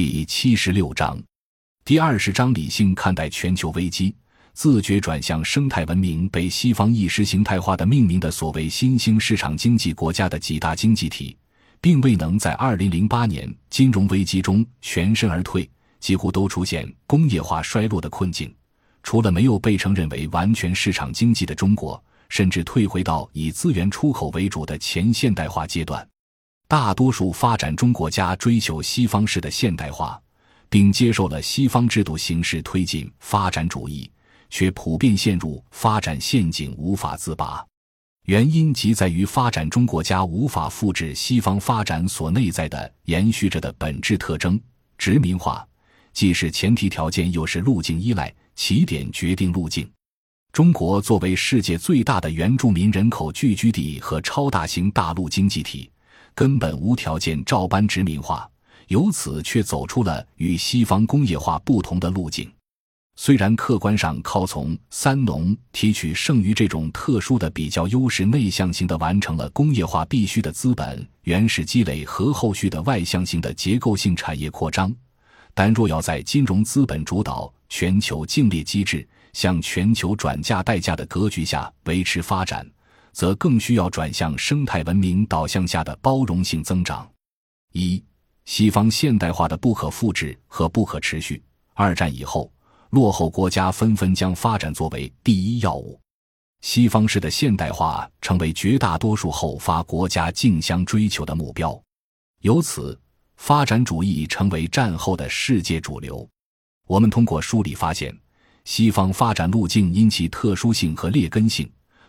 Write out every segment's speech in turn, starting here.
第七十六章，第二十章理性看待全球危机，自觉转向生态文明。被西方意识形态化的命名的所谓新兴市场经济国家的几大经济体，并未能在二零零八年金融危机中全身而退，几乎都出现工业化衰落的困境。除了没有被承认为完全市场经济的中国，甚至退回到以资源出口为主的前现代化阶段。大多数发展中国家追求西方式的现代化，并接受了西方制度形式推进发展主义，却普遍陷入发展陷阱，无法自拔。原因即在于发展中国家无法复制西方发展所内在的延续着的本质特征——殖民化，既是前提条件，又是路径依赖，起点决定路径。中国作为世界最大的原住民人口聚居地和超大型大陆经济体。根本无条件照搬殖民化，由此却走出了与西方工业化不同的路径。虽然客观上靠从三农提取剩余这种特殊的比较优势，内向型的完成了工业化必须的资本原始积累和后续的外向性的结构性产业扩张，但若要在金融资本主导、全球竞劣机制向全球转嫁代价的格局下维持发展。则更需要转向生态文明导向下的包容性增长。一、西方现代化的不可复制和不可持续。二战以后，落后国家纷纷将发展作为第一要务，西方式的现代化成为绝大多数后发国家竞相追求的目标。由此，发展主义成为战后的世界主流。我们通过梳理发现，西方发展路径因其特殊性和劣根性。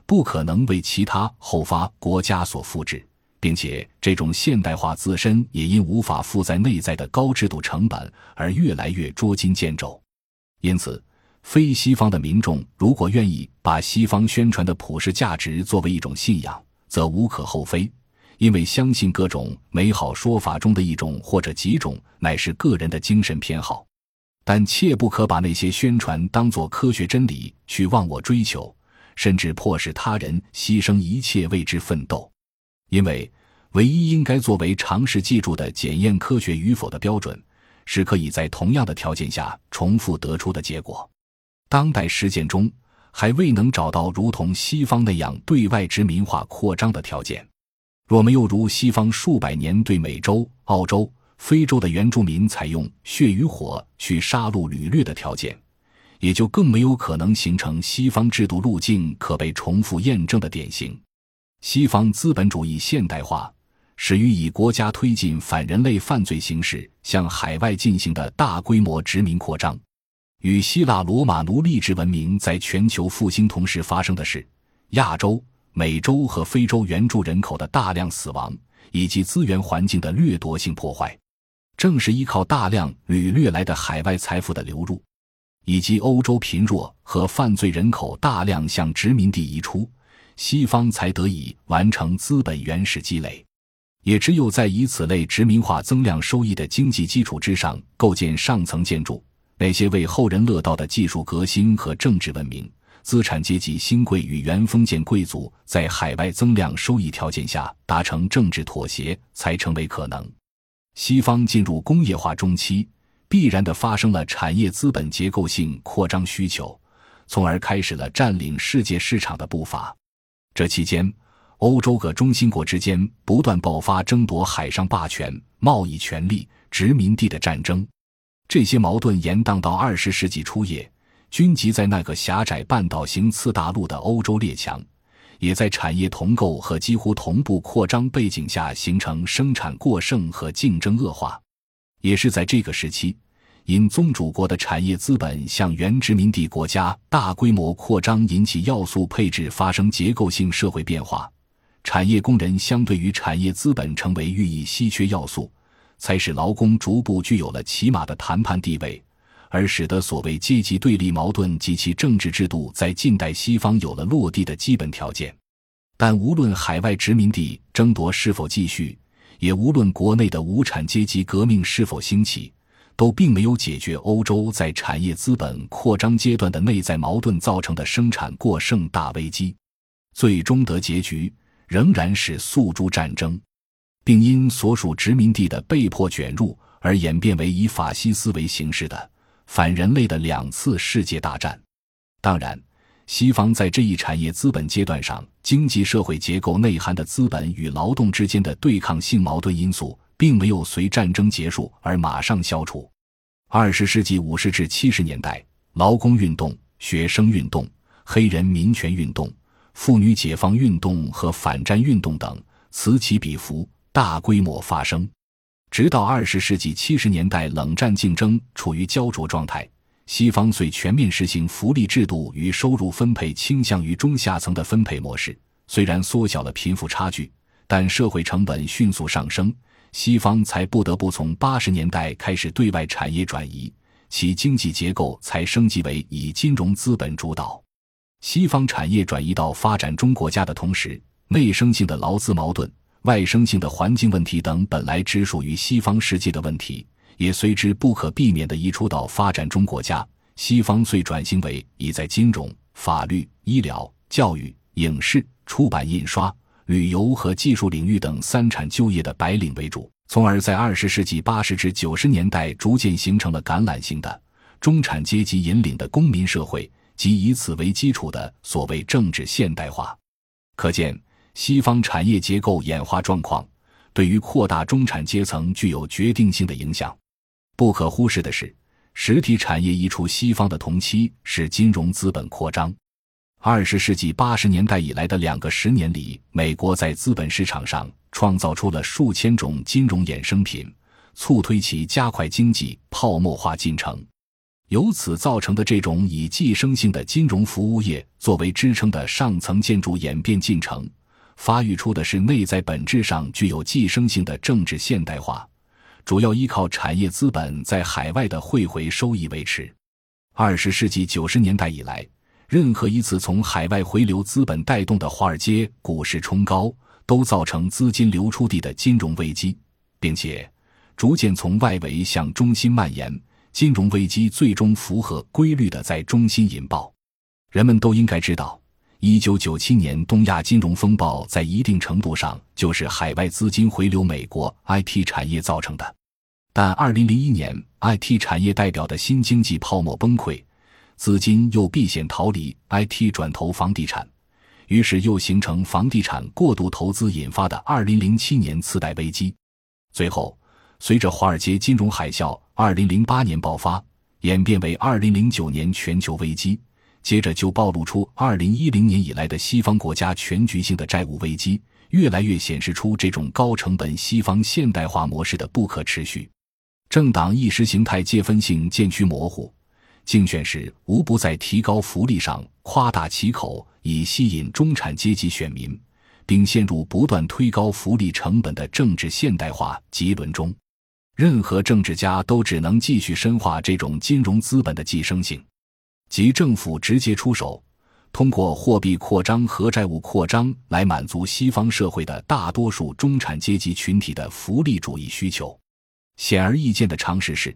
不可能为其他后发国家所复制，并且这种现代化自身也因无法负载内在的高制度成本而越来越捉襟见肘。因此，非西方的民众如果愿意把西方宣传的普世价值作为一种信仰，则无可厚非，因为相信各种美好说法中的一种或者几种乃是个人的精神偏好。但切不可把那些宣传当作科学真理去忘我追求。甚至迫使他人牺牲一切为之奋斗，因为唯一应该作为常识记住的检验科学与否的标准，是可以在同样的条件下重复得出的结果。当代实践中还未能找到如同西方那样对外殖民化扩张的条件。若没有如西方数百年对美洲、澳洲、非洲的原住民采用血与火去杀戮掳掠的条件。也就更没有可能形成西方制度路径可被重复验证的典型。西方资本主义现代化始于以国家推进反人类犯罪形式向海外进行的大规模殖民扩张。与希腊罗马奴隶制文明在全球复兴同时发生的是，亚洲、美洲和非洲原住人口的大量死亡以及资源环境的掠夺性破坏。正是依靠大量掳掠来的海外财富的流入。以及欧洲贫弱和犯罪人口大量向殖民地移出，西方才得以完成资本原始积累。也只有在以此类殖民化增量收益的经济基础之上构建上层建筑，那些为后人乐道的技术革新和政治文明、资产阶级新贵与原封建贵族在海外增量收益条件下达成政治妥协，才成为可能。西方进入工业化中期。必然的发生了产业资本结构性扩张需求，从而开始了占领世界市场的步伐。这期间，欧洲各中心国之间不断爆发争夺海上霸权、贸易权力、殖民地的战争。这些矛盾延宕到二十世纪初叶，均集在那个狭窄半岛型次大陆的欧洲列强，也在产业同构和几乎同步扩张背景下形成生产过剩和竞争恶化。也是在这个时期，因宗主国的产业资本向原殖民地国家大规模扩张引起要素配置发生结构性社会变化，产业工人相对于产业资本成为寓意稀缺要素，才使劳工逐步具有了起码的谈判地位，而使得所谓阶级对立矛盾及其政治制度在近代西方有了落地的基本条件。但无论海外殖民地争夺是否继续。也无论国内的无产阶级革命是否兴起，都并没有解决欧洲在产业资本扩张阶段的内在矛盾造成的生产过剩大危机，最终的结局仍然是诉诸战争，并因所属殖民地的被迫卷入而演变为以法西斯为形式的反人类的两次世界大战。当然，西方在这一产业资本阶段上，经济社会结构内涵的资本与劳动之间的对抗性矛盾因素，并没有随战争结束而马上消除。二十世纪五十至七十年代，劳工运动、学生运动、黑人民权运动、妇女解放运动和反战运动等此起彼伏，大规模发生。直到二十世纪七十年代，冷战竞争处于焦灼状态，西方最全面实行福利制度与收入分配倾向于中下层的分配模式。虽然缩小了贫富差距，但社会成本迅速上升。西方才不得不从八十年代开始对外产业转移，其经济结构才升级为以金融资本主导。西方产业转移到发展中国家的同时，内生性的劳资矛盾、外生性的环境问题等本来只属于西方世界的问题，也随之不可避免地移出到发展中国家。西方遂转型为以在金融、法律、医疗、教育、影视、出版、印刷。旅游和技术领域等三产就业的白领为主，从而在二十世纪八十至九十年代逐渐形成了橄榄型的中产阶级引领的公民社会及以此为基础的所谓政治现代化。可见，西方产业结构演化状况对于扩大中产阶层具有决定性的影响。不可忽视的是，实体产业移出西方的同期是金融资本扩张。二十世纪八十年代以来的两个十年里，美国在资本市场上创造出了数千种金融衍生品，促推其加快经济泡沫化进程。由此造成的这种以寄生性的金融服务业作为支撑的上层建筑演变进程，发育出的是内在本质上具有寄生性的政治现代化，主要依靠产业资本在海外的汇回收益维持。二十世纪九十年代以来。任何一次从海外回流资本带动的华尔街股市冲高，都造成资金流出地的金融危机，并且逐渐从外围向中心蔓延。金融危机最终符合规律的在中心引爆。人们都应该知道，一九九七年东亚金融风暴在一定程度上就是海外资金回流美国 IT 产业造成的。但二零零一年 IT 产业代表的新经济泡沫崩溃。资金又避险逃离 IT，转投房地产，于是又形成房地产过度投资引发的2007年次贷危机。最后，随着华尔街金融海啸2008年爆发，演变为2009年全球危机，接着就暴露出2010年以来的西方国家全局性的债务危机，越来越显示出这种高成本西方现代化模式的不可持续。政党意识形态界分性渐趋模糊。竞选时无不在提高福利上夸大其口，以吸引中产阶级选民，并陷入不断推高福利成本的政治现代化极轮中。任何政治家都只能继续深化这种金融资本的寄生性，即政府直接出手，通过货币扩张和债务扩张来满足西方社会的大多数中产阶级群体的福利主义需求。显而易见的常识是。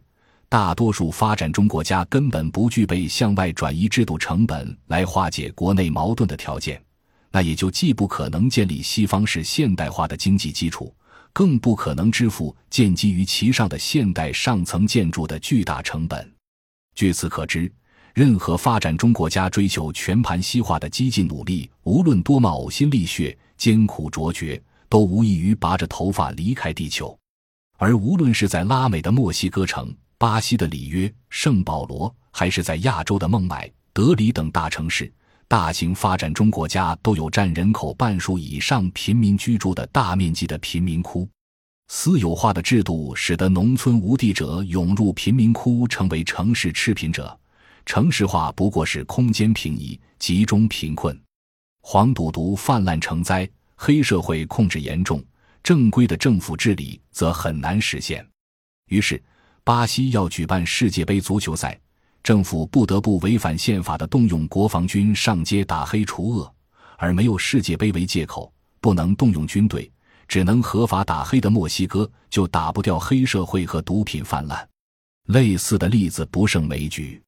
大多数发展中国家根本不具备向外转移制度成本来化解国内矛盾的条件，那也就既不可能建立西方式现代化的经济基础，更不可能支付建基于其上的现代上层建筑的巨大成本。据此可知，任何发展中国家追求全盘西化的激进努力，无论多么呕心沥血、艰苦卓绝，都无异于拔着头发离开地球。而无论是在拉美的墨西哥城，巴西的里约、圣保罗，还是在亚洲的孟买、德里等大城市，大型发展中国家都有占人口半数以上贫民居住的大面积的贫民窟。私有化的制度使得农村无地者涌入贫民窟，成为城市赤贫者。城市化不过是空间平移，集中贫困。黄赌毒泛滥成灾，黑社会控制严重，正规的政府治理则很难实现。于是。巴西要举办世界杯足球赛，政府不得不违反宪法的动用国防军上街打黑除恶，而没有世界杯为借口，不能动用军队，只能合法打黑的墨西哥就打不掉黑社会和毒品泛滥。类似的例子不胜枚举。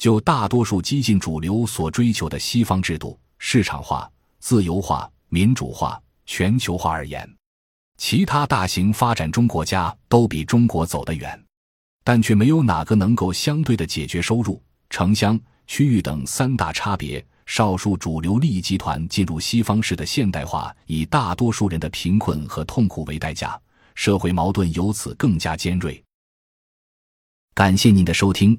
就大多数激进主流所追求的西方制度——市场化、自由化、民主化、全球化而言，其他大型发展中国家都比中国走得远，但却没有哪个能够相对的解决收入、城乡、区域等三大差别。少数主流利益集团进入西方式的现代化，以大多数人的贫困和痛苦为代价，社会矛盾由此更加尖锐。感谢您的收听，